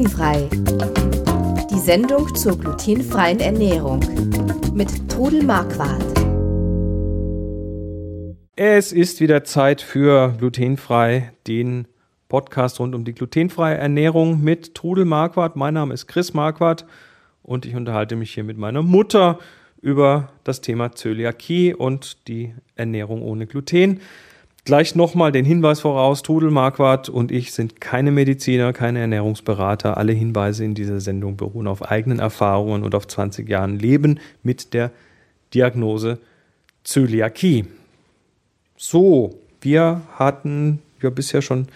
Glutenfrei. Die Sendung zur glutenfreien Ernährung mit Trudel Marquardt. Es ist wieder Zeit für Glutenfrei, den Podcast rund um die glutenfreie Ernährung mit Trudel Marquardt. Mein Name ist Chris Marquardt und ich unterhalte mich hier mit meiner Mutter über das Thema Zöliakie und die Ernährung ohne Gluten. Gleich nochmal den Hinweis voraus, Trudel Marquardt und ich sind keine Mediziner, keine Ernährungsberater. Alle Hinweise in dieser Sendung beruhen auf eigenen Erfahrungen und auf 20 Jahren Leben mit der Diagnose Zöliakie. So, wir hatten ja bisher schon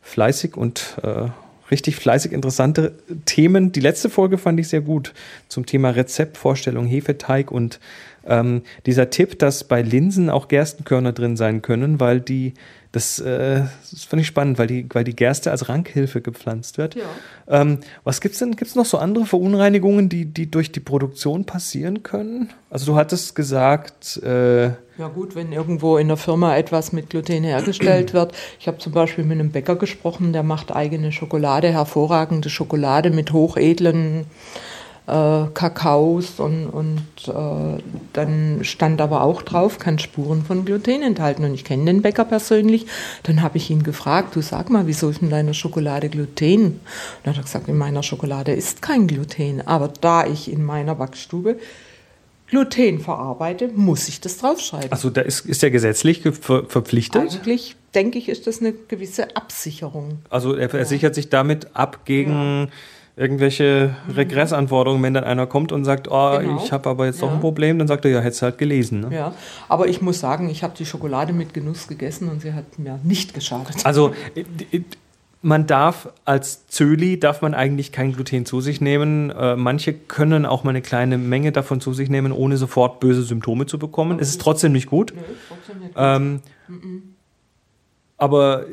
fleißig und äh, richtig fleißig interessante Themen. Die letzte Folge fand ich sehr gut zum Thema Rezeptvorstellung, Hefeteig und ähm, dieser Tipp, dass bei Linsen auch Gerstenkörner drin sein können, weil die, das, äh, das fand ich spannend, weil die, weil die Gerste als Rankhilfe gepflanzt wird. Ja. Ähm, was gibt's denn? Gibt's noch so andere Verunreinigungen, die, die durch die Produktion passieren können? Also du hattest gesagt. Äh, ja gut, wenn irgendwo in der Firma etwas mit Gluten hergestellt wird. Ich habe zum Beispiel mit einem Bäcker gesprochen, der macht eigene Schokolade, hervorragende Schokolade mit hochedlen Kakaos und, und äh, dann stand aber auch drauf, kann Spuren von Gluten enthalten. Und ich kenne den Bäcker persönlich. Dann habe ich ihn gefragt, du sag mal, wieso ist in deiner Schokolade Gluten? Und dann hat er gesagt, in meiner Schokolade ist kein Gluten. Aber da ich in meiner Backstube Gluten verarbeite, muss ich das draufschreiben. Also da ist, ist er gesetzlich ver verpflichtet? Eigentlich denke ich, ist das eine gewisse Absicherung. Also er, er sichert sich damit ab gegen... Ja irgendwelche Regressanforderungen, wenn dann einer kommt und sagt, oh, genau. ich habe aber jetzt ja. doch ein Problem, dann sagt er, ja, hättest du halt gelesen. Ne? Ja, aber ich muss sagen, ich habe die Schokolade mit Genuss gegessen und sie hat mir nicht geschadet. Also man darf als Zöli, darf man eigentlich kein Gluten zu sich nehmen. Äh, manche können auch mal eine kleine Menge davon zu sich nehmen, ohne sofort böse Symptome zu bekommen. Okay. Es ist trotzdem nicht gut. Nee, trotzdem nicht gut. Ähm, mm -mm. Aber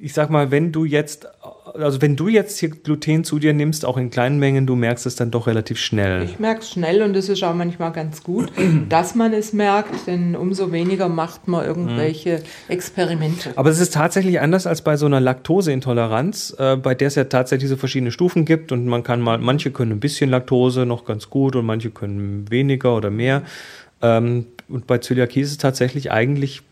ich sag mal, wenn du jetzt, also wenn du jetzt hier Gluten zu dir nimmst, auch in kleinen Mengen, du merkst es dann doch relativ schnell. Ich merke es schnell und es ist auch manchmal ganz gut, dass man es merkt, denn umso weniger macht man irgendwelche Experimente. Aber es ist tatsächlich anders als bei so einer Laktoseintoleranz, äh, bei der es ja tatsächlich so verschiedene Stufen gibt und man kann mal, manche können ein bisschen Laktose noch ganz gut und manche können weniger oder mehr. Ähm, und bei Zöliakie ist es tatsächlich eigentlich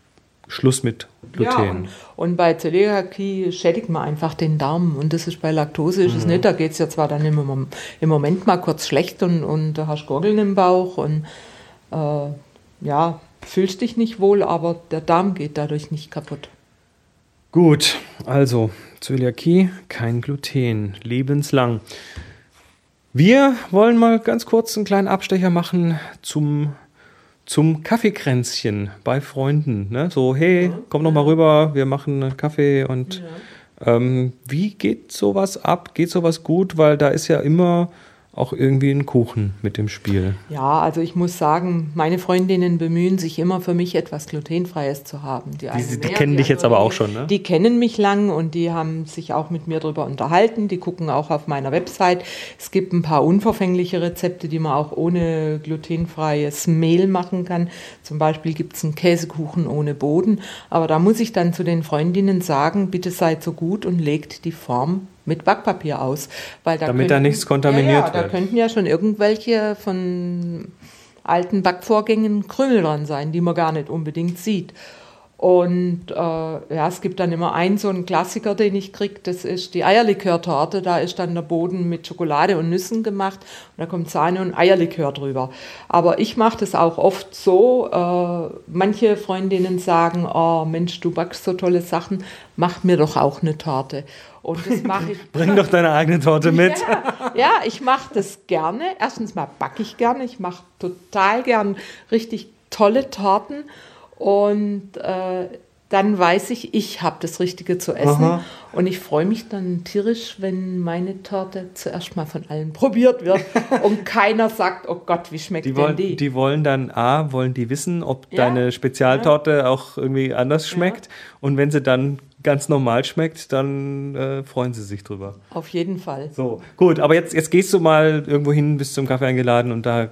Schluss mit Gluten. Ja, und, und, bei Zöliakie schädigt man einfach den Darm. Und das ist bei Laktose ist mhm. es nicht. Da geht es ja zwar dann im, im, Moment mal kurz schlecht und, und da hast Gurgeln im Bauch und äh, ja, fühlst dich nicht wohl, aber der Darm geht dadurch nicht kaputt. Gut, also Zöliakie, kein Gluten, lebenslang. Wir wollen mal ganz kurz einen kleinen Abstecher machen zum zum Kaffeekränzchen bei Freunden. Ne? So, hey, komm noch mal rüber, wir machen einen Kaffee und ja. ähm, wie geht sowas ab? Geht sowas gut? Weil da ist ja immer auch irgendwie einen Kuchen mit dem Spiel. Ja, also ich muss sagen, meine Freundinnen bemühen sich immer für mich etwas glutenfreies zu haben. Die, die, die kennen die dich jetzt aber auch schon, ne? Die kennen mich lang und die haben sich auch mit mir darüber unterhalten. Die gucken auch auf meiner Website. Es gibt ein paar unverfängliche Rezepte, die man auch ohne glutenfreies Mehl machen kann. Zum Beispiel gibt es einen Käsekuchen ohne Boden. Aber da muss ich dann zu den Freundinnen sagen, bitte seid so gut und legt die Form mit Backpapier aus. Weil da Damit könnten, da nichts kontaminiert ja, ja, wird. Da könnten ja schon irgendwelche von alten Backvorgängen Krümel dran sein, die man gar nicht unbedingt sieht. Und äh, ja, es gibt dann immer einen so einen Klassiker, den ich kriege, das ist die Eierlikörtorte. Da ist dann der Boden mit Schokolade und Nüssen gemacht und da kommt Sahne und Eierlikör drüber. Aber ich mache das auch oft so. Äh, manche Freundinnen sagen, oh Mensch, du backst so tolle Sachen, mach mir doch auch eine Torte. Und das mache ich. Bring doch deine eigene Torte mit. Ja, ja ich mache das gerne. Erstens mal backe ich gerne. Ich mache total gern richtig tolle Torten. Und äh, dann weiß ich, ich habe das Richtige zu essen. Aha. Und ich freue mich dann tierisch, wenn meine Torte zuerst mal von allen probiert wird und keiner sagt, oh Gott, wie schmeckt die denn wollen, die? Die wollen dann, A, wollen die wissen, ob ja. deine Spezialtorte ja. auch irgendwie anders schmeckt. Ja. Und wenn sie dann ganz normal schmeckt, dann äh, freuen sie sich drüber. Auf jeden Fall. So, gut, aber jetzt, jetzt gehst du mal irgendwo hin, bist zum Kaffee eingeladen und da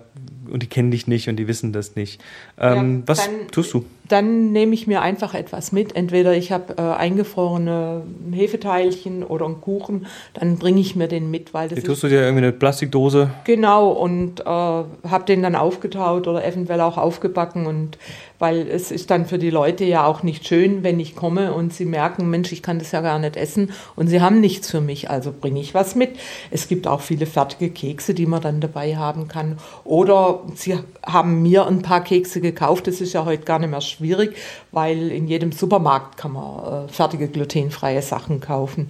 und die kennen dich nicht und die wissen das nicht. Ähm, was tust du? dann nehme ich mir einfach etwas mit. Entweder ich habe äh, eingefrorene Hefeteilchen oder einen Kuchen, dann bringe ich mir den mit, weil das Die tust du dir irgendwie eine Plastikdose? Genau, und äh, habe den dann aufgetaut oder eventuell auch aufgebacken und weil es ist dann für die Leute ja auch nicht schön, wenn ich komme und sie merken, Mensch, ich kann das ja gar nicht essen und sie haben nichts für mich, also bringe ich was mit. Es gibt auch viele fertige Kekse, die man dann dabei haben kann. Oder sie haben mir ein paar Kekse gekauft, das ist ja heute gar nicht mehr schwierig, weil in jedem Supermarkt kann man äh, fertige glutenfreie Sachen kaufen.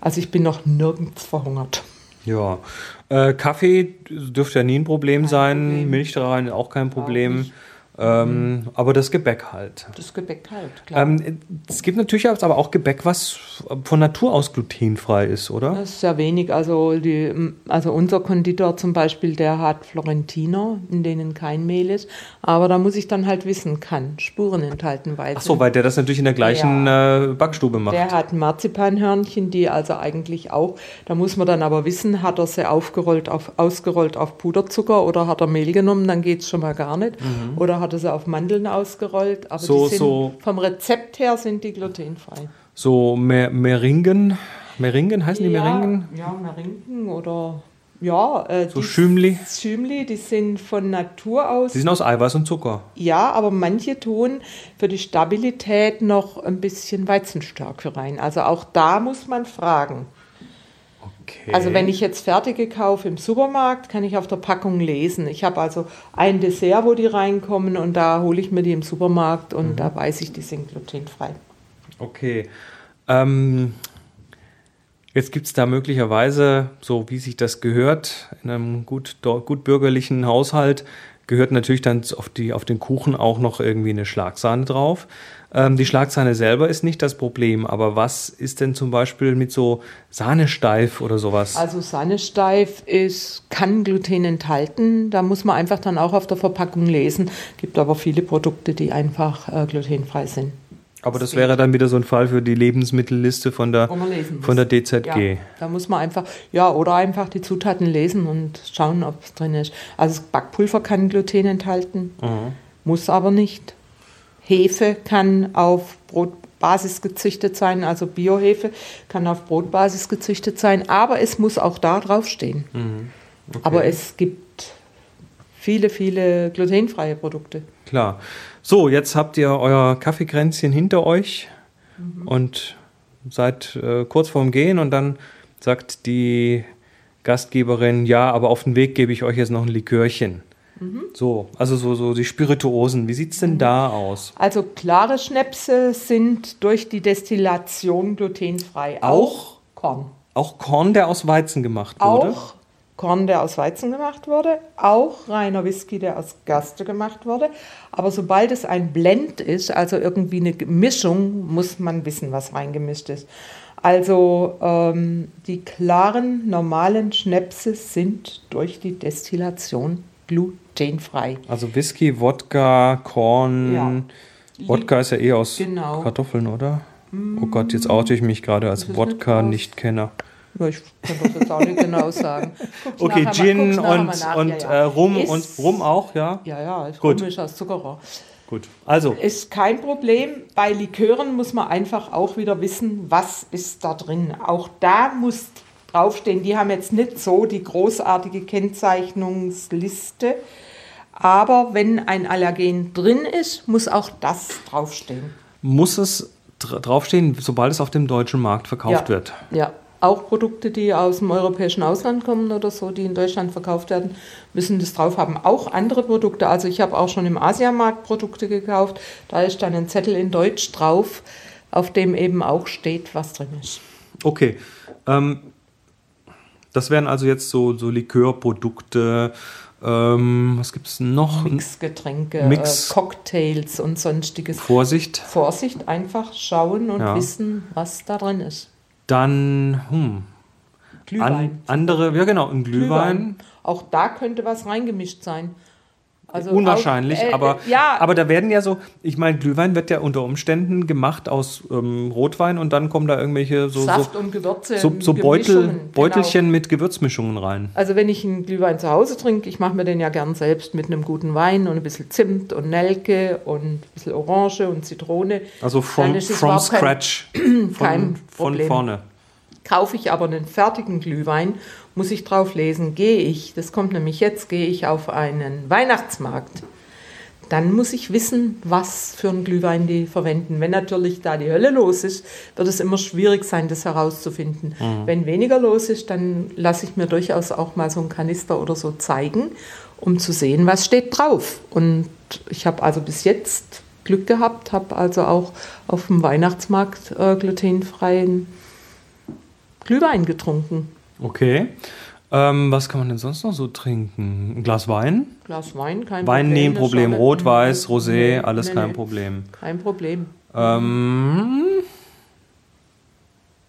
Also ich bin noch nirgends verhungert. Ja. Äh, Kaffee dürfte ja nie ein Problem sein, Problem. Milch rein auch kein Problem. nicht. Ähm, Aber das Gebäck halt. Das Gebäck halt, klar. Ähm, es gibt natürlich aber auch Gebäck, was von Natur aus glutenfrei ist, oder? Das ist sehr wenig. Also, die, also unser Konditor zum Beispiel, der hat Florentiner, in denen kein Mehl ist. Aber da muss ich dann halt wissen, kann Spuren enthalten Weizen. Ach so, weil der das natürlich in der gleichen äh, Backstube macht. Der hat Marzipanhörnchen, die also eigentlich auch, da muss man dann aber wissen, hat er sie aufgerollt auf, ausgerollt auf Puderzucker oder hat er Mehl genommen, dann geht es schon mal gar nicht. Oder hat er sie auf Mandeln ausgerollt. Aber. So- die sind, so- vom Rezept her sind die glutenfrei. So Mer Meringen. Meringen heißen die Meringen? Ja, Merinken oder ja. Äh, So die Schümli? Schümli, die sind von Natur aus. Die sind aus Eiweiß und Zucker. Ja, aber manche tun für die Stabilität noch ein bisschen Weizenstärke rein. Also auch da muss man fragen. Okay. Also wenn ich jetzt fertige kaufe im Supermarkt, kann ich auf der Packung lesen. Ich habe also ein Dessert, wo die reinkommen und da hole ich mir die im Supermarkt und da weiß ich, die sind glutenfrei. Okay. Ähm, jetzt gibt es da möglicherweise, so wie sich das gehört, in einem gut, gut bürgerlichen Haushalt, gehört natürlich dann auf, die, auf den Kuchen auch noch irgendwie eine Schlagsahne drauf. Ähm, die Schlagsahne selber ist nicht das Problem, aber was ist denn zum Beispiel mit so Sahnesteif oder sowas? Also Sahnesteif ist, kann Gluten enthalten. Da muss man einfach dann auch auf der Verpackung lesen. Gibt aber viele Produkte, die einfach äh, glutenfrei sind. Aber das wäre dann wieder so ein Fall für die Lebensmittelliste von der, von der DZG. Ja, da muss man einfach, ja, oder einfach die Zutaten lesen und schauen, ob es drin ist. Also Backpulver kann Gluten enthalten, muss aber nicht. Hefe kann auf Brotbasis gezüchtet sein, also Biohefe kann auf Brotbasis gezüchtet sein, aber es muss auch da draufstehen. Aber es gibt viele, viele glutenfreie Produkte. Klar. So, jetzt habt ihr euer Kaffeekränzchen hinter euch und seid äh, kurz vorm Gehen und dann sagt die Gastgeberin, ja, aber auf den Weg gebe ich euch jetzt noch ein Likörchen. So, also so, so die Spirituosen. Wie sieht's denn da aus? Also klare Schnäpse sind durch die Destillation glutenfrei. Auch? Korn. Auch Korn, der aus Weizen gemacht wurde? Auch Korn, der aus Weizen gemacht wurde. Auch reiner Whisky, der aus Gerste gemacht wurde. Aber sobald es ein Blend ist, also irgendwie eine Mischung, muss man wissen, was reingemischt ist. Also ähm, die klaren, normalen Schnäpse sind durch die Destillation glutenfrei. Also Whisky, Wodka, Korn. Ja. Wodka ist ja eh aus Genau. Kartoffeln, oder? Oh Gott, jetzt oute ich mich gerade als ist nicht Wodka-Nichtkenner. Ja, ich kann das jetzt auch nicht genau sagen. Guck's Okay, mal- Gin und, nach. und Ja, ja. Äh, Rum Ist- und Rum auch, ja? Ja, ja, ist Gut. komisch aus Zuckerrohr. Gut. Also, Ist kein Problem. Bei Likören muss man einfach auch wieder wissen, was ist da drin. Auch da muss draufstehen. Die haben jetzt nicht so die großartige Kennzeichnungsliste. Aber wenn ein Allergen drin ist, muss auch das draufstehen. muss es dra- draufstehen, sobald es auf dem deutschen Markt verkauft Ja. wird. Ja, auch Produkte, die aus dem europäischen Ausland kommen oder so, die in Deutschland verkauft werden, müssen das drauf haben. Auch andere Produkte. Also ich habe auch schon im Asiamarkt Produkte gekauft. Da ist dann ein Zettel in Deutsch drauf, auf dem eben auch steht, was drin ist. Okay. Ähm, das wären also jetzt so, so Likörprodukte. Ähm, was gibt es noch? Mixgetränke, Mix- äh, Cocktails und sonstiges. Vorsicht. Vorsicht, einfach schauen und Ja. wissen, was da drin ist. Dann hm, Glühwein. an, andere, ja genau, ein Glühwein. Auch da könnte was reingemischt sein. Also Unwahrscheinlich, auch, äh, aber, ja. aber da werden ja so, ich meine, Glühwein wird ja unter Umständen gemacht aus ähm, Rotwein und dann kommen da irgendwelche so, Saft so, und Gewürze. so, so Beutel, genau. Beutelchen mit Gewürzmischungen rein. Also wenn ich einen Glühwein zu Hause trinke, ich mache mir den ja gern selbst mit einem guten Wein und ein bisschen Zimt und Nelke und ein bisschen Orange und Zitrone. Also from, from kein- scratch. kein Von, von Problem. vorne. Kaufe ich aber einen fertigen Glühwein, muss ich drauf lesen, gehe ich, das kommt nämlich jetzt, gehe ich auf einen Weihnachtsmarkt. Dann muss ich wissen, was für einen Glühwein die verwenden. Wenn natürlich da die Hölle los ist, wird es immer schwierig sein, das herauszufinden. Wenn weniger los ist, dann lasse ich mir durchaus auch mal so einen Kanister oder so zeigen, um zu sehen, was steht drauf. Und ich habe also bis jetzt Glück gehabt, habe also auch auf dem Weihnachtsmarkt äh, glutenfreien Glühwein getrunken. Okay. Ähm, was kann man denn sonst noch so trinken? Ein Glas Wein? Glas Wein, kein Wein Problem. nehmen, eine Problem. Schale- Rot, Weiß, Rosé, nee, alles nee, kein nee. Problem. Kein Problem. Ähm,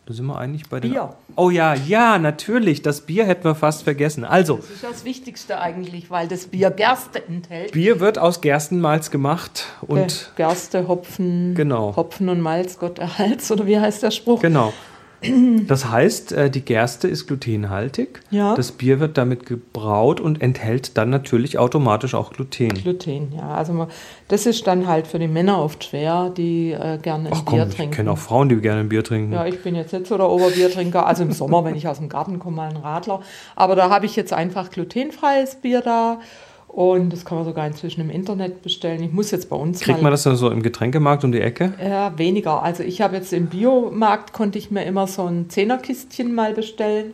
da sind wir eigentlich bei den. Bier. Oh ja, ja, natürlich. Das Bier hätten wir fast vergessen. Also, Das ist das Wichtigste eigentlich, weil das Bier Gerste enthält. Bier wird aus Gerstenmalz gemacht und Äh, Gerste, Hopfen, Genau. Hopfen und Malz, Gott erhalts, oder wie heißt der Spruch? genau. Das heißt, äh, die Gerste ist glutenhaltig. Ja. Das Bier wird damit gebraut und enthält dann natürlich automatisch auch Gluten. Gluten, ja. Also man, das ist dann halt für die Männer oft schwer, die äh, gerne ein Ach Bier komm, ich trinken. kenne auch Frauen, die gerne ein Bier trinken. Ja, ich bin jetzt nicht so der Oberbiertrinker. Also im Sommer, wenn ich aus dem Garten komme, mal ein Radler. Aber da habe ich jetzt einfach glutenfreies Bier da. Und das kann man sogar inzwischen im Internet bestellen. Ich muss jetzt bei uns Kriegt mal man das dann so im Getränkemarkt um die Ecke? Ja, weniger. Also ich habe jetzt im Biomarkt, konnte ich mir immer so ein Zehnerkistchen mal bestellen.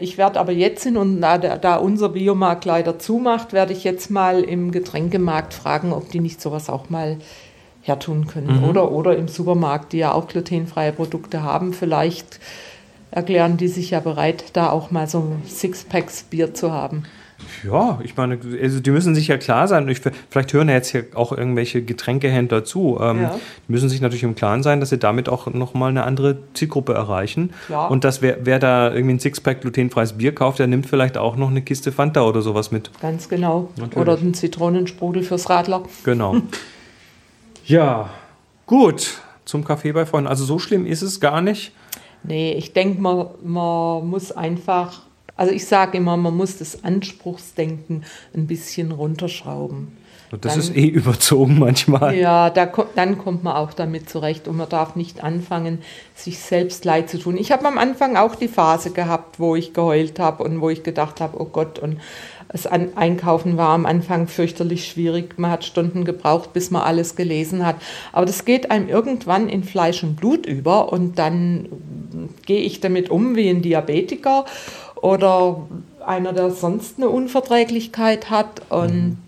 Ich werde aber jetzt hin und da, da unser Biomarkt leider zumacht, werde ich jetzt mal im Getränkemarkt fragen, ob die nicht sowas auch mal hertun können. Oder, oder im Supermarkt, die ja auch glutenfreie Produkte haben. Vielleicht erklären die sich ja bereit, da auch mal so Sixpacks Bier zu haben. Ja, ich meine, also die müssen sich ja klar sein. Ich, vielleicht hören ja jetzt hier auch irgendwelche Getränkehändler zu. Ähm, Ja. Die müssen sich natürlich im Klaren sein, dass sie damit auch nochmal eine andere Zielgruppe erreichen. Klar. Und dass wer, wer da irgendwie ein Sixpack glutenfreies Bier kauft, der nimmt vielleicht auch noch eine Kiste Fanta oder sowas mit. Ganz genau. Natürlich. Oder einen Zitronensprudel fürs Radler. Genau. ja, gut. Zum Kaffee bei Freunden. Also so schlimm ist es gar nicht. Nee, ich denke, man, man muss einfach, also ich sage immer, man muss das Anspruchsdenken ein bisschen runterschrauben. Das Dann- ist eh überzogen manchmal. Ja, da, dann kommt man auch damit zurecht und man darf nicht anfangen, sich selbst leid zu tun. Ich habe am Anfang auch die Phase gehabt, wo ich geheult habe und wo ich gedacht habe, oh Gott, und das Einkaufen war am Anfang fürchterlich schwierig. Man hat Stunden gebraucht, bis man alles gelesen hat. Aber das geht einem irgendwann in Fleisch und Blut über und dann gehe ich damit um wie ein Diabetiker oder einer, der sonst eine Unverträglichkeit hat. Und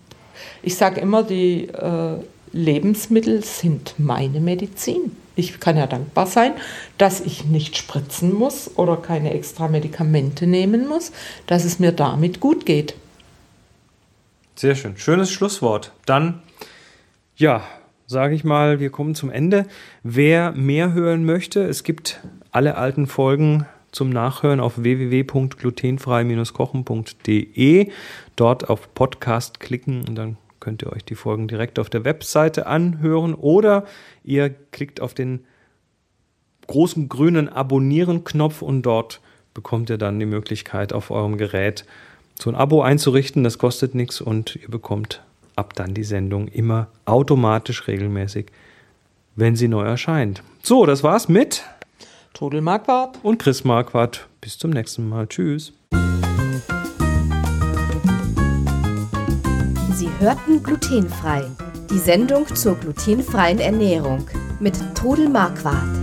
ich sage immer, die äh, Lebensmittel sind meine Medizin. Ich kann ja dankbar sein, dass ich nicht spritzen muss oder keine extra Medikamente nehmen muss, dass es mir damit gut geht. Sehr schön. Schönes Schlusswort. Dann, ja, sage ich mal, wir kommen zum Ende. Wer mehr hören möchte, es gibt alle alten Folgen zum Nachhören auf www.glutenfrei-kochen.de. Dort auf Podcast klicken und dann könnt ihr euch die Folgen direkt auf der Webseite anhören oder ihr klickt auf den großen grünen Abonnieren-Knopf und dort bekommt ihr dann die Möglichkeit, auf eurem Gerät so ein Abo einzurichten. Das kostet nichts und ihr bekommt ab dann die Sendung immer automatisch regelmäßig, wenn sie neu erscheint. So, das war's mit Todel Marquardt. und Chris Marquardt. Bis zum nächsten Mal. Tschüss. Sie hörten glutenfrei. Die Sendung zur glutenfreien Ernährung mit Todel Marquardt.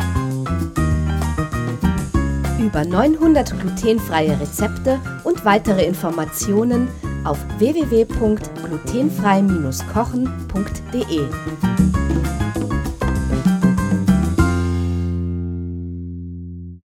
Über 900 glutenfreie Rezepte und weitere Informationen auf www.glutenfrei-kochen.de.